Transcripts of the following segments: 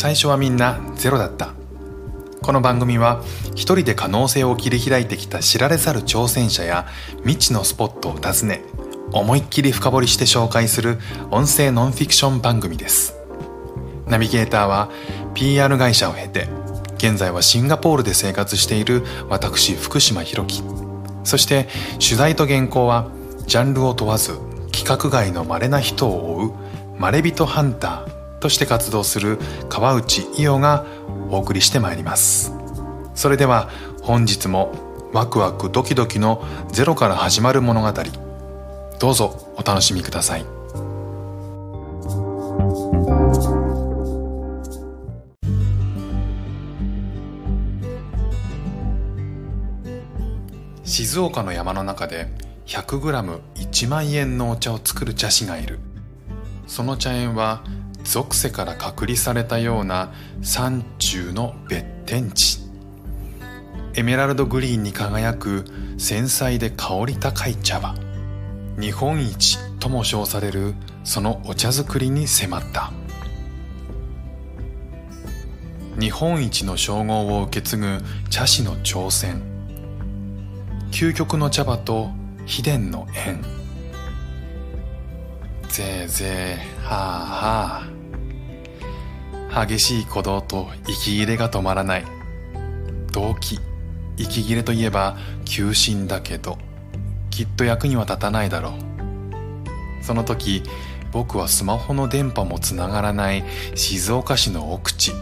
最初はみんなゼロだった。この番組は一人で可能性を切り開いてきた知られざる挑戦者や未知のスポットを訪ね思いっきり深掘りして紹介する音声ノンフィクション番組です。ナビゲーターは PR 会社を経て現在はシンガポールで生活している私福島博樹。そして取材と原稿はジャンルを問わず規格外の稀な人を追うまれびとハンターとして活動する川内伊代がお送りしてまいります。それでは本日もワクワクドキドキのゼロから始まる物語どうぞお楽しみください。静岡の山の中で 100g1 万円のお茶を作る茶師がいる。その茶園は属性から隔離されたような山中の別天地。エメラルドグリーンに輝く繊細で香り高い茶葉。日本一とも称されるそのお茶作りに迫った。日本一の称号を受け継ぐ茶師の挑戦。究極の茶葉と秘伝の縁。ぜいぜいはあはあ激しい鼓動と息切れが止まらない。動機。息切れといえば急進だけど。きっと役には立たないだろう。その時僕はスマホの電波もつながらない静岡市の奥地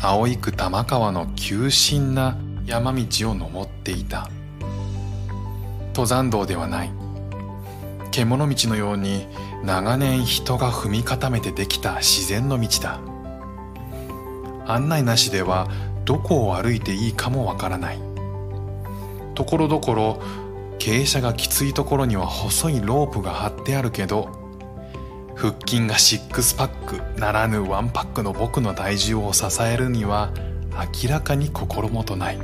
青区玉川の急進な山道を登っていた。登山道ではない。獣道のように長年人が踏み固めてできた自然の道だ。案内なしではどこを歩いていいかもわからない。ところどころ傾斜がきついところには細いロープが張ってあるけど腹筋がシックスパックならぬワンパックの僕の体重を支えるには明らかに心もとない。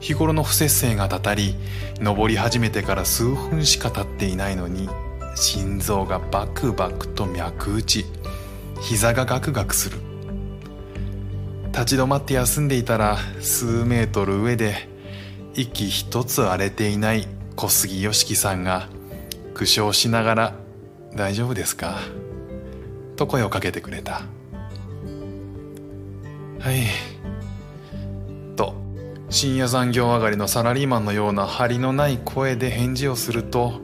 日頃の不節制がたたり登り始めてから数分しか経っていないのに心臓がバクバクと脈打ち膝がガクガクする。立ち止まって休んでいたら数メートル上で息一つ荒れていない小杉よしきさんが苦笑しながら「大丈夫ですか?」と声をかけてくれた「はい」と深夜残業上がりのサラリーマンのような張りのない声で返事をすると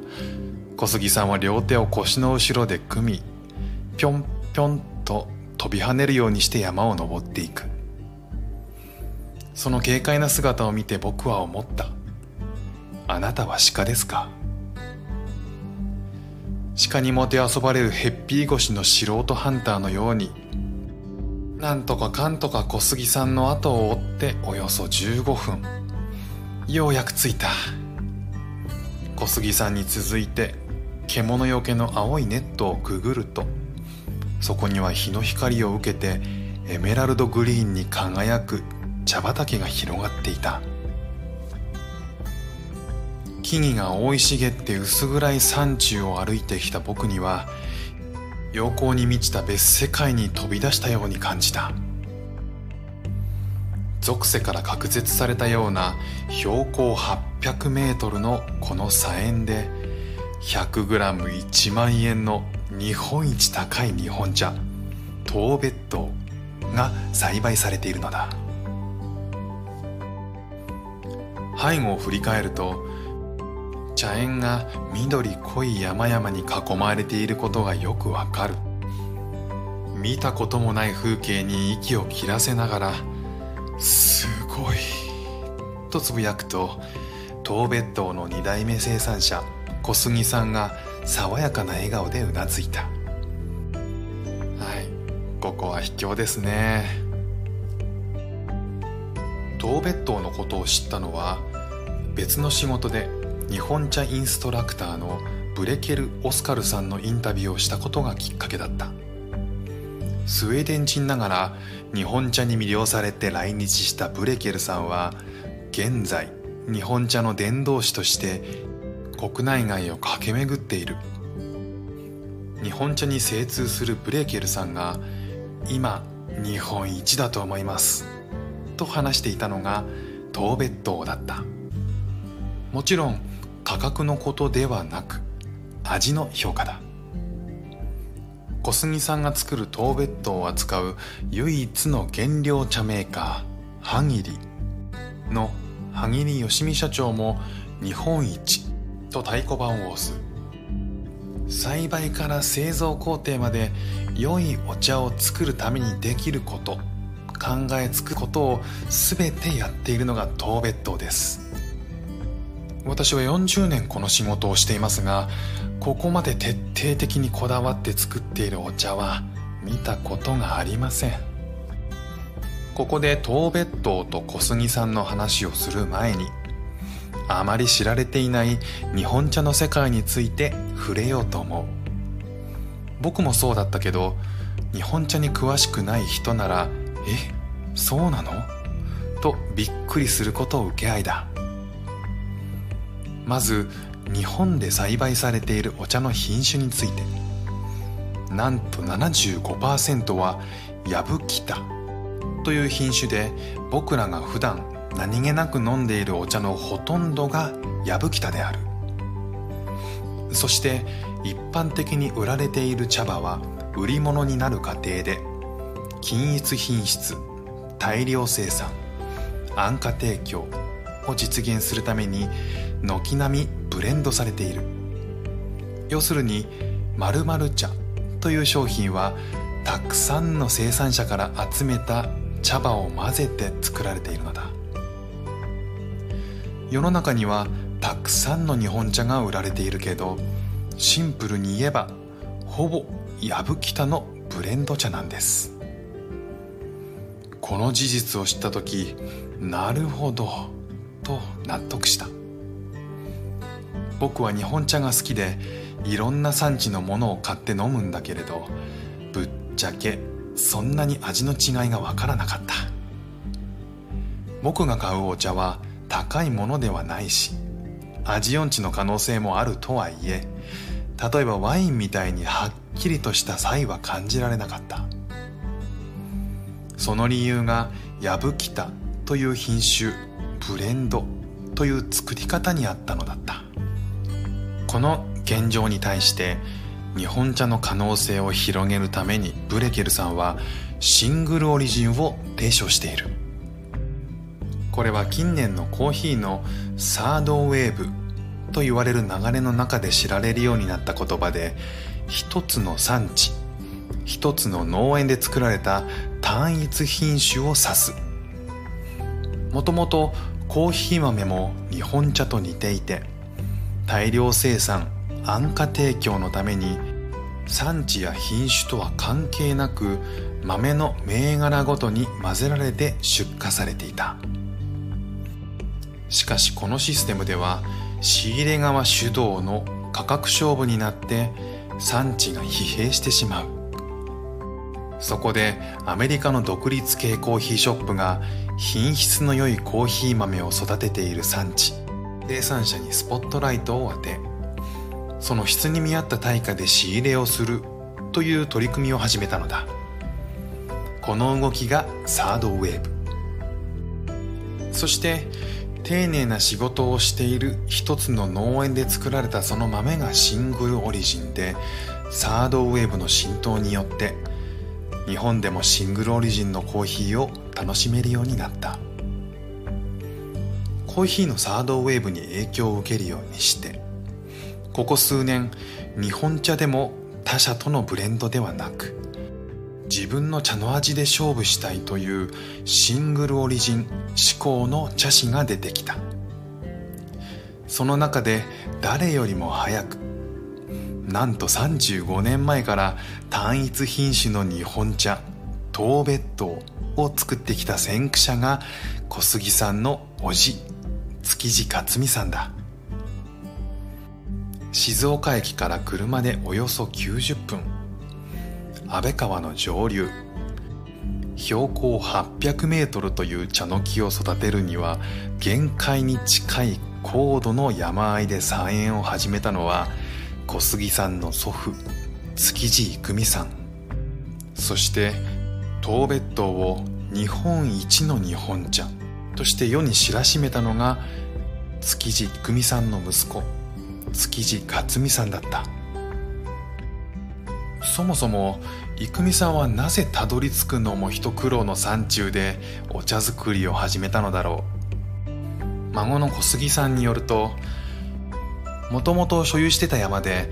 小杉さんは両手を腰の後ろで組みぴょんぴょんと飛び跳ねるようにして山を登っていく。その軽快な姿を見て僕は思った。あなたは鹿ですか？鹿にもてあそばれるへっぴり腰の素人ハンターのようになんとかかんとか小杉さんの後を追っておよそ15分。ようやく着いた。小杉さんに続いて獣よけの青いネットをくぐるとそこには日の光を受けてエメラルドグリーンに輝く茶畑が広がっていた。木々が生い茂って薄暗い山中を歩いてきた僕には陽光に満ちた別世界に飛び出したように感じた。属性から隔絶されたような標高800メートルのこの砂園で 100g1 万円の日本一高い日本茶東別島が栽培されているのだ。背後を振り返ると茶園が緑濃い山々に囲まれていることがよくわかる。見たこともない風景に息を切らせながら「すごい」とつぶやくと東別島の2代目生産者小杉さんが爽やかな笑顔でうなずいた。はいここは秘境ですね。東別島のことを知ったのは別の仕事で日本茶インストラクターのブレケル・オスカルさんのインタビューをしたことがきっかけだった。スウェーデン人ながら日本茶に魅了されて来日したブレケルさんは現在日本茶の伝道師として国内外を駆け巡っている。日本茶に精通するブレケルさんが今日本一だと思います。と話していたのが当別島だった。もちろん価格のことではなく味の評価だ。小杉さんが作る当別島を扱う唯一の原料茶メーカーハギリ。の萩利義美社長も日本一と太鼓判を押す。栽培から製造工程まで良いお茶を作るためにできること考えつくことを全てやっているのが当別島です。私は40年この仕事をしていますがここまで徹底的にこだわって作っているお茶は見たことがありません。ここで当別島と小杉さんの話をする前にあまり知られていない日本茶の世界について触れようと思う。僕もそうだったけど日本茶に詳しくない人なら「えそうなの?」とびっくりすることを受け合いだ。まず日本で栽培されているお茶の品種について。なんと75%はヤブキタ。という品種で僕らが普段何気なく飲んでいるお茶のほとんどがヤブキタである。そして一般的に売られている茶葉は売り物になる過程で均一品質大量生産安価提供を実現するために軒並みブレンドされている。要するに〇〇茶という商品はたくさんの生産者から集めた茶葉を混ぜて作られているのだ。世の中にはたくさんの日本茶が売られているけどシンプルに言えばほぼやぶきたのブレンド茶なんです。この事実を知った時なるほどと納得した。僕は日本茶が好きでいろんな産地のものを買って飲むんだけれどぶっちゃけそんなに味の違いがわからなかった。僕が買うお茶は高いものではないし味音痴の可能性もあるとはいえ例えばワインみたいにはっきりとした差異は感じられなかった。その理由がヤブキタという品種ブレンドという作り方にあったのだった。この現状に対して日本茶の可能性を広げるためにブレケルさんはシングルオリジンを提唱している。これは近年のコーヒーのサードウェーブと言われる流れの中で知られるようになった言葉で一つの産地一つの農園で作られた単一品種を指す。もともとコーヒー豆も日本茶と似ていて大量生産安価提供のために産地や品種とは関係なく豆の銘柄ごとに混ぜられて出荷されていた。しかしこのシステムでは仕入れ側主導の価格勝負になって産地が疲弊してしまう。そこでアメリカの独立系コーヒーショップが品質の良いコーヒー豆を育てている産地。生産者にスポットライトを当てその質に見合った対価で仕入れをするという取り組みを始めたのだ。この動きがサードウェーブ。そして丁寧な仕事をしている一つの農園で作られたその豆がシングルオリジンでサードウェーブの浸透によって日本でもシングルオリジンのコーヒーを楽しめるようになった。コーヒーのサードウェーブに影響を受けるようにしてここ数年日本茶でも他社とのブレンドではなく自分の茶の味で勝負したいというシングルオリジン志向の茶師が出てきた。その中で誰よりも早くなんと35年前から単一品種の日本茶東別島を作ってきた先駆者が小杉さんの叔父。築地克美さんだ。静岡駅から車でおよそ90分。安倍川の上流。標高800メートルという茶の木を育てるには限界に近い高度の山あいで菜園を始めたのは小杉さんの祖父築地郁美さん。そして当別島を日本一の日本茶。として世に知らしめたのが築地郁美さんの息子築地克美さんだった。そもそも郁美さんはなぜたどり着くのも一苦労の山中でお茶作りを始めたのだろう。孫の小杉さんによるともともと所有してた山で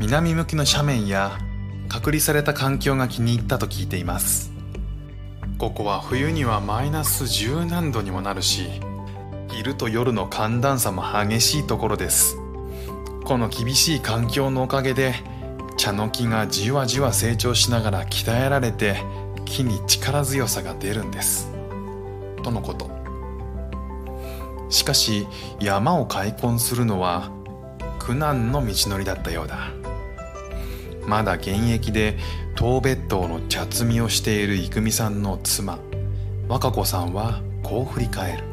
南向きの斜面や隔離された環境が気に入ったと聞いています。ここは冬にはマイナス10何度にもなるし昼と夜の寒暖差も激しいところです。この厳しい環境のおかげで茶の木がじわじわ成長しながら鍛えられて木に力強さが出るんです。とのこと。しかし山を開墾するのは苦難の道のりだったようだ。まだ現役で当別島の茶摘みをしている郁美さんの妻。和歌子さんはこう振り返る。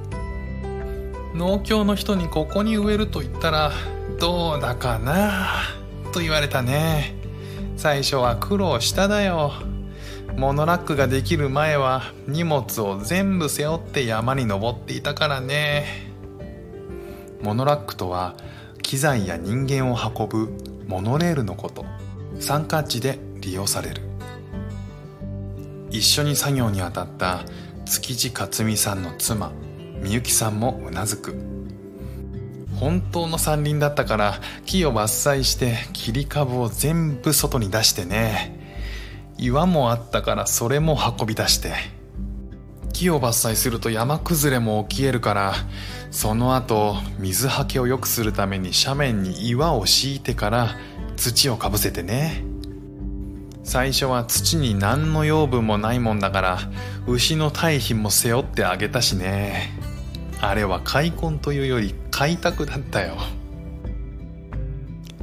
農協の人にここに植えると言ったらどうだかなと言われたね。最初は苦労しただよ。モノラックができる前は荷物を全部背負って山に登っていたからね。モノラックとは機材や人間を運ぶモノレールのこと。山間地で利用される。一緒に作業に当たった築地克美さんの妻みゆきさんもうなずく。本当の山林だったから木を伐採して切り株を全部外に出してね。岩もあったからそれも運び出して。木を伐採すると山崩れも起きえるからその後水はけを良くするために斜面に岩を敷いてから土をかぶせてね。最初は土に何の養分もないもんだから牛の堆肥も背負ってあげたしね。あれは開墾というより開拓だったよ。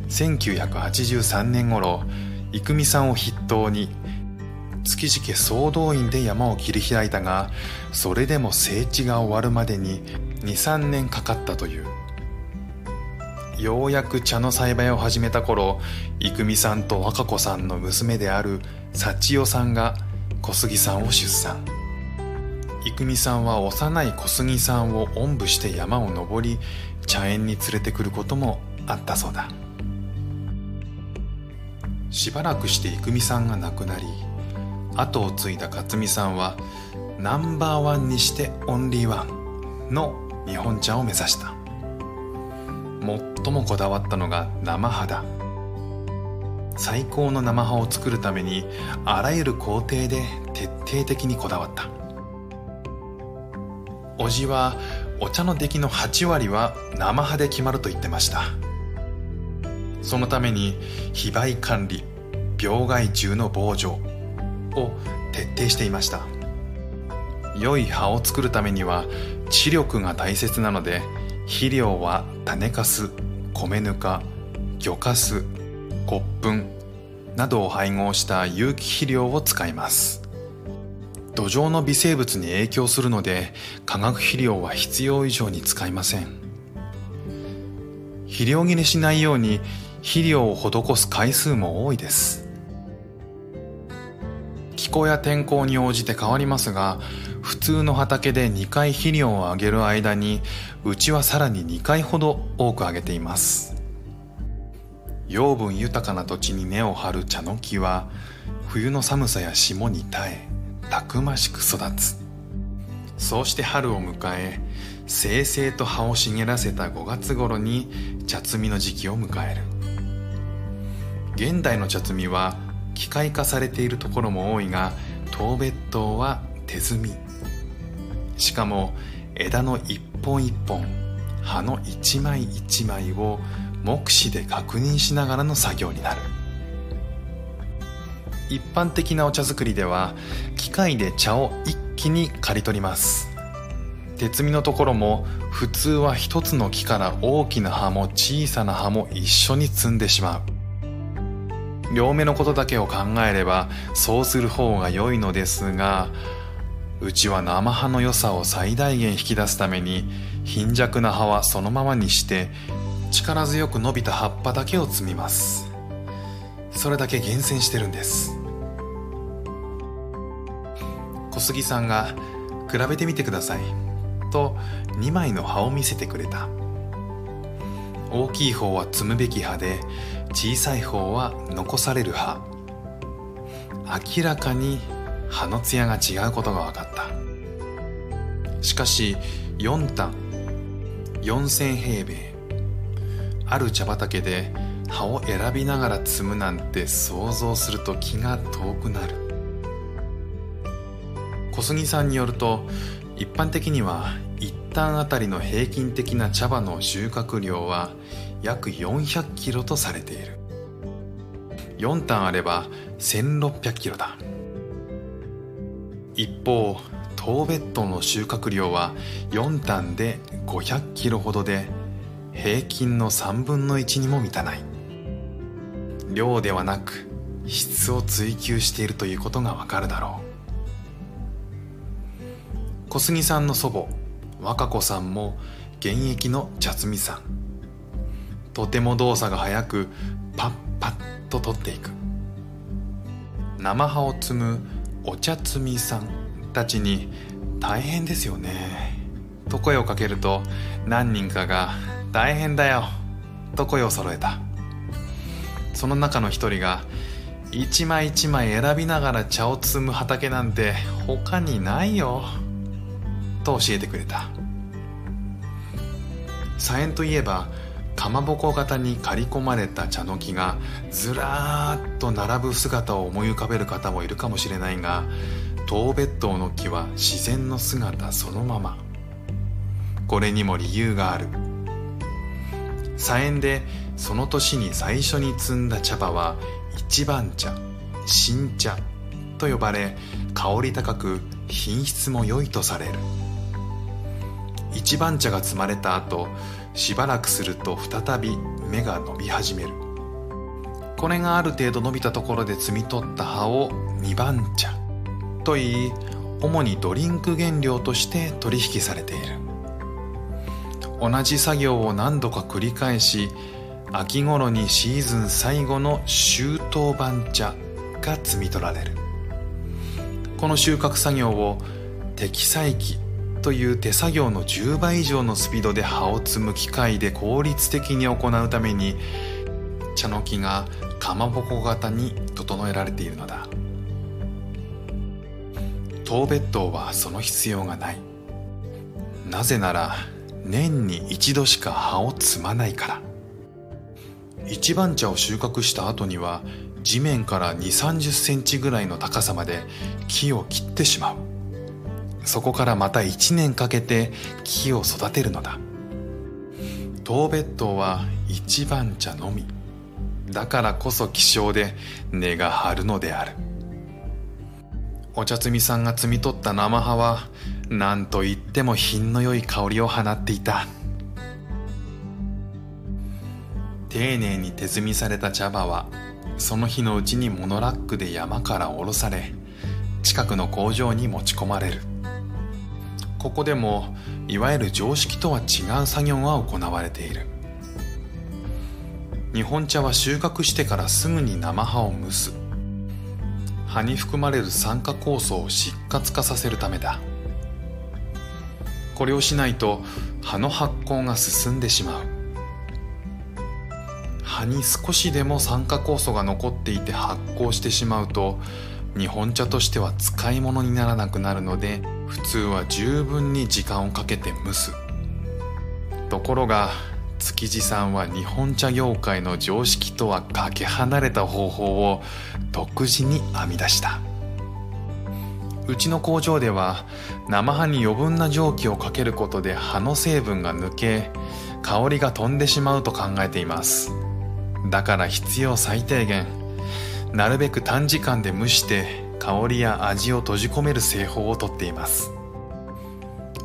1983年頃郁美さんを筆頭に築地家総動員で山を切り開いたがそれでも整地が終わるまでに23年かかったという。ようやく茶の栽培を始めた頃郁美さんと和歌子さんの娘である幸代さんが小杉さんを出産。郁美さんは幼い小杉さんをおんぶして山を登り茶園に連れてくることもあったそうだ。しばらくして郁美さんが亡くなり後を継いだ克美さんはナンバーワンにしてオンリーワンの日本茶を目指した。最もこだわったのが生葉だ最高の生葉を作るためにあらゆる工程で徹底的にこだわった。叔父はお茶の出来の8割は生葉で決まると言ってました。そのために非売管理病害虫の防除を徹底していました。良い葉を作るためには知力が大切なので肥料は種かす米ぬか魚かす骨粉などを配合した有機肥料を使います。土壌の微生物に影響するので化学肥料は必要以上に使いません。肥料切れしないように肥料を施す回数も多いです。気候や天候に応じて変わりますが普通の畑で2回肥料をあげる間にうちはさらに2回ほど多くあげています。養分豊かな土地に根を張る茶の木は冬の寒さや霜に耐えたくましく育つ。そうして春を迎え清々と葉を茂らせた5月頃に茶摘みの時期を迎える。現代の茶摘みは機械化されているところも多いが当別島は手摘み。しかも枝の一本一本葉の一枚一枚を目視で確認しながらの作業になる。一般的なお茶作りでは機械で茶を一気に刈り取ります。手摘みのところも普通は一つの木から大きな葉も小さな葉も一緒に摘んでしまう。両目のことだけを考えればそうする方が良いのですがうちは生葉の良さを最大限引き出すために貧弱な葉はそのままにして力強く伸びた葉っぱだけを摘みます。それだけ厳選してるんです。小杉さんが「比べてみてください」と2枚の葉を見せてくれた。大きい方は摘むべき葉で小さい方は残される葉。明らかに葉の艶が違うことが分かった。しかし4単4000平米ある茶畑で葉を選びながら摘むなんて想像すると気が遠くなる。小杉さんによると一般的には一旦あたりの平均的な茶葉の収穫量は約400キロとされている。4単あれば1600キロだ。一方当別島の収穫量は4単で500キロほどで平均の3分の1にも満たない。量ではなく質を追求しているということがわかるだろう。小杉さんの祖母和歌子さんも現役の茶摘みさん。とても動作が速くパッパッと取っていく。生葉を摘むお茶摘みさんたちに大変ですよね。と声をかけると何人かが大変だよ。と声を揃えた。その中の一人が一枚一枚選びながら茶を摘む畑なんて他にないよ。と教えてくれた。茶園といえばかまぼこ型に刈り込まれた茶の木がずらーっと並ぶ姿を思い浮かべる方もいるかもしれないが当別島の木は自然の姿そのまま。これにも理由がある。茶園でその年に最初に摘んだ茶葉は一番茶新茶と呼ばれ香り高く品質も良いとされる。一番茶が摘まれた後しばらくすると再び芽が伸び始める。これがある程度伸びたところで摘み取った葉を二番茶といい主にドリンク原料として取引されている。同じ作業を何度か繰り返し秋頃にシーズン最後の秋冬番茶が摘み取られる。この収穫作業を適裁機という手作業の10倍以上のスピードで葉を摘む機械で効率的に行うために茶の木がかまぼこ型に整えられているのだ。当別島はその必要がない。なぜなら年に一度しか葉を摘まないから。一番茶を収穫した後には地面から2 3 0センチぐらいの高さまで木を切ってしまう。そこからまた1年かけて木を育てるのだ。当別島は一番茶のみ。だからこそ希少で根が張るのである。お茶摘みさんが摘み取った生葉は何と言っても品の良い香りを放っていた。丁寧に手摘みされた茶葉はその日のうちにモノラックで山から下ろされ近くの工場に持ち込まれる。ここでもいわゆる常識とは違う作業が行われている。日本茶は収穫してからすぐに生葉を蒸す。葉に含まれる酸化酵素を失活化させるためだ。これをしないと葉の発酵が進んでしまう。葉に少しでも酸化酵素が残っていて発酵してしまうと日本茶としては使い物にならなくなるので普通は十分に時間をかけて蒸す。ところが築地さんは日本茶業界の常識とはかけ離れた方法を独自に編み出した。うちの工場では生葉に余分な蒸気をかけることで葉の成分が抜け香りが飛んでしまうと考えています。だから必要最低限なるべく短時間で蒸して香りや味を閉じ込める製法をとっています。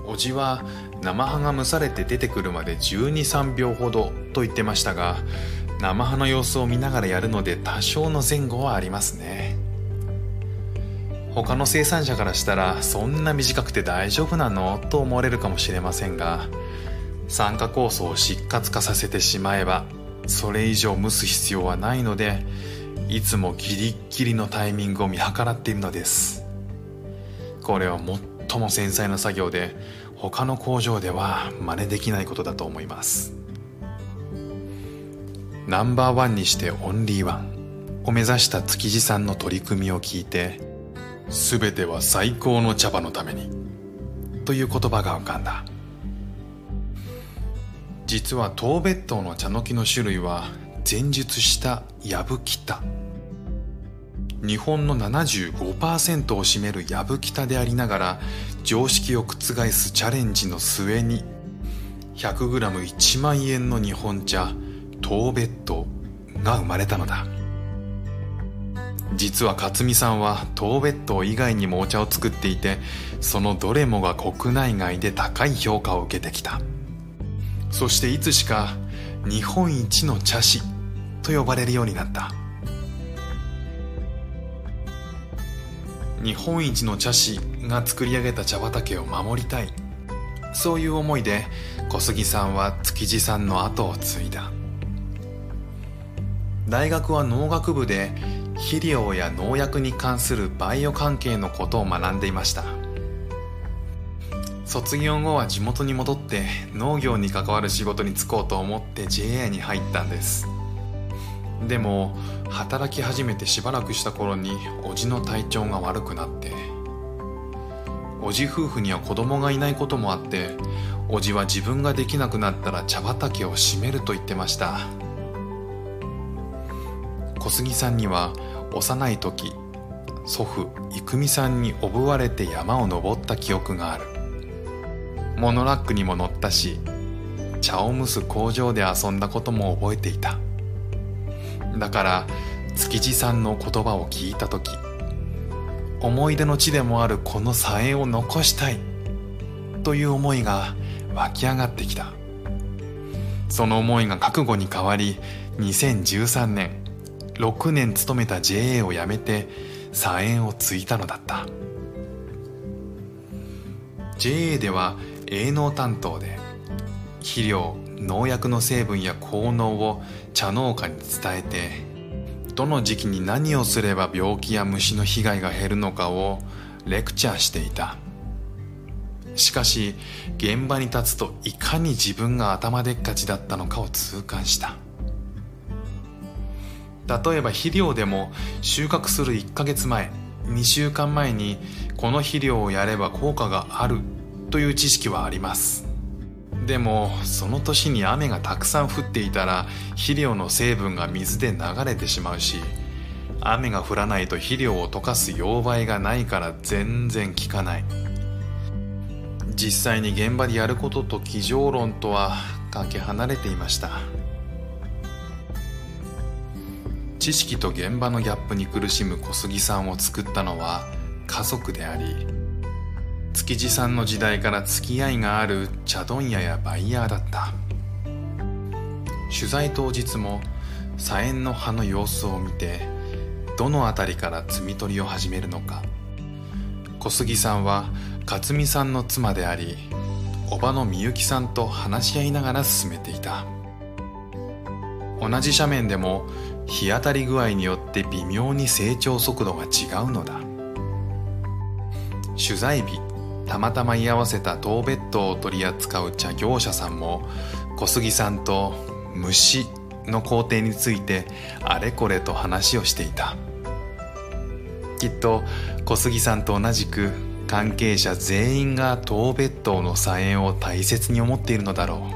おじは生葉が蒸されて出てくるまで123秒ほどと言ってましたが生葉の様子を見ながらやるので多少の前後はありますね。他の生産者からしたらそんな短くて大丈夫なのと思われるかもしれませんが酸化酵素を失活化させてしまえばそれ以上蒸す必要はないのでいつもギリッギリのタイミングを見計らっているのです。これは最も繊細な作業で他の工場では真似できないことだと思います。ナンバーワンにしてオンリーワンを目指した築地さんの取り組みを聞いて全ては最高の茶葉のためにという言葉が浮かんだ。実は東別島の茶の木の種類は前述したヤブキタ日本の75%を占めるヤブキタでありながら常識を覆すチャレンジの末に 100g1 万円の日本茶東別島が生まれたのだ。実は勝美さんは東別島以外にもお茶を作っていてそのどれもが国内外で高い評価を受けてきた。そしていつしか日本一の茶師と呼ばれるようになった。日本一の茶師が作り上げた茶畑を守りたい。そういう思いで小杉さんは築地さんの後を継いだ。大学は農学部で肥料や農薬に関するバイオ関係のことを学んでいました。卒業後は地元に戻って農業に関わる仕事に就こうと思って JA に入ったんです。でも働き始めてしばらくした頃に叔父の体調が悪くなって叔父夫婦には子供がいないこともあって叔父は自分ができなくなったら茶畑を閉めると言ってました。小杉さんには幼い時祖父郁美さんにおぶわれて山を登った記憶がある。モノラックにも乗ったし茶を蒸す工場で遊んだことも覚えていた。だから築地さんの言葉を聞いた時思い出の地でもあるこの佐園を残したいという思いが湧き上がってきた。その思いが覚悟に変わり2013年6年勤めた JA を辞めて佐園を継いだのだった。JA では営農担当で肥料農薬の成分や効能を茶農家に伝えてどの時期に何をすれば病気や虫の被害が減るのかをレクチャーしていた。しかし現場に立つといかに自分が頭でっかちだったのかを痛感した。例えば肥料でも収穫する1ヶ月前2週間前にこの肥料をやれば効果があるという知識はあります。でもその年に雨がたくさん降っていたら肥料の成分が水で流れてしまうし雨が降らないと肥料を溶かす溶媒がないから全然効かない。実際に現場でやることと机上論とはかけ離れていました。知識と現場のギャップに苦しむ小杉さんを作ったのは家族であり築地さんの時代から付き合いがある茶問屋やバイヤーだった。取材当日も左縁の葉の様子を見てどの辺りから摘み取りを始めるのか。小杉さんは勝美さんの妻であり叔母のみゆきさんと話し合いながら進めていた。同じ斜面でも日当たり具合によって微妙に成長速度が違うのだ。取材日。たまたま居合わせた東別島を取り扱う茶業者さんも小杉さんと虫の工程についてあれこれと話をしていた。きっと小杉さんと同じく関係者全員が東別島の菜園を大切に思っているのだろ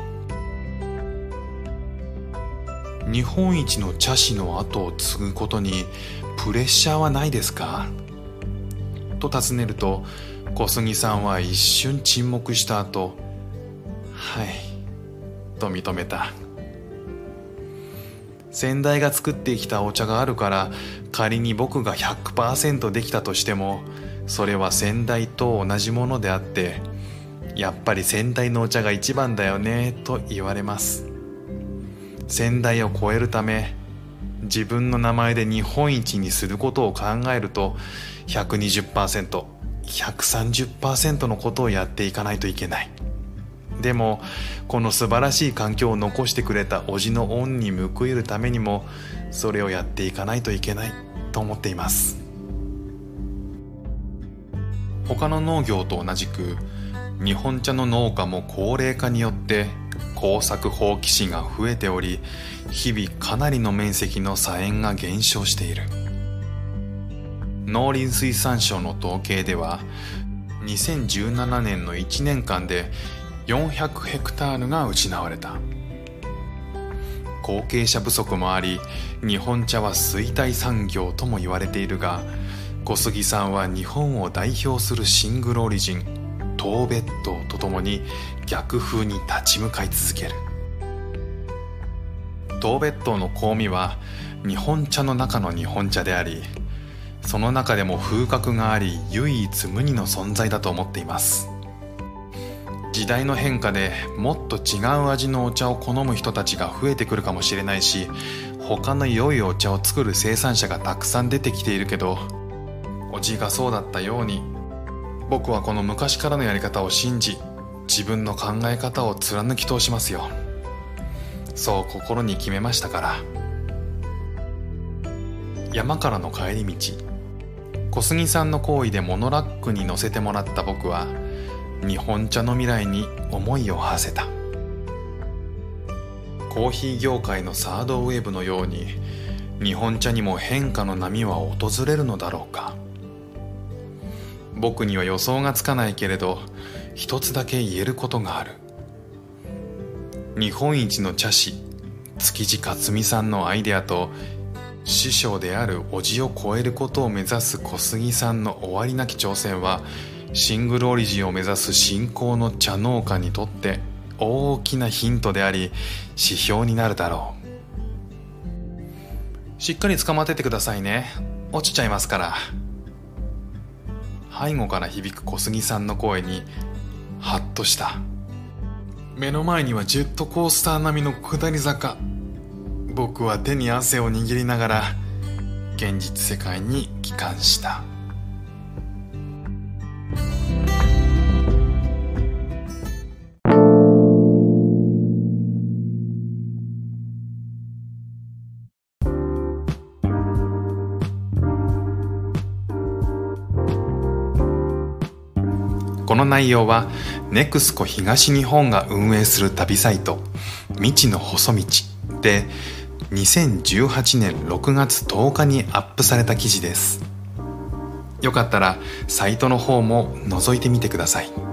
う。日本一の茶師の後を継ぐことにプレッシャーはないですか？と尋ねると小杉さんは一瞬沈黙した後はいと認めた。先代が作ってきたお茶があるから仮に僕が100%できたとしてもそれは先代と同じものであってやっぱり先代のお茶が一番だよねと言われます。先代を超えるため自分の名前で日本一にすることを考えると120% 130%のことをやっていかないといけない。でもこの素晴らしい環境を残してくれた叔父の恩に報いるためにもそれをやっていかないといけない。と思っています。他の農業と同じく日本茶の農家も高齢化によって耕作放棄地が増えており日々かなりの面積の砂園が減少している。農林水産省の統計では2017年の1年間で400ヘクタールが失われた。後継者不足もあり日本茶は衰退産業とも言われているが小杉さんは日本を代表するシングルオリジン東別島とともに逆風に立ち向かい続ける。東別島の香味は日本茶の中の日本茶でありその中でも風格があり唯一無二の存在だと思っています。時代の変化でもっと違う味のお茶を好む人たちが増えてくるかもしれないし他の良いお茶を作る生産者がたくさん出てきているけどおじがそうだったように僕はこの昔からのやり方を信じ自分の考え方を貫き通しますよ。そう心に決めましたから。山からの帰り道小杉さんの行為でモノラックに乗せてもらった僕は日本茶の未来に思いを馳せた。コーヒー業界のサードウェーブのように日本茶にも変化の波は訪れるのだろうか。僕には予想がつかないけれど一つだけ言えることがある。日本一の茶師築地克美さんのアイデアと師匠である叔父を超えることを目指す小杉さんの終わりなき挑戦はシングルオリジンを目指す新興の茶農家にとって大きなヒントであり指標になるだろう。しっかり捕まっててくださいね。落ちちゃいますから。背後から響く小杉さんの声にハッとした。目の前にはジェットコースター並みの下り坂。僕は手に汗を握りながら現実世界に帰還した。この内容は NEXCO 東日本が運営する旅サイト未知の細道で2018年6月10日にアップされた記事です。よかったらサイトの方も覗いてみてください。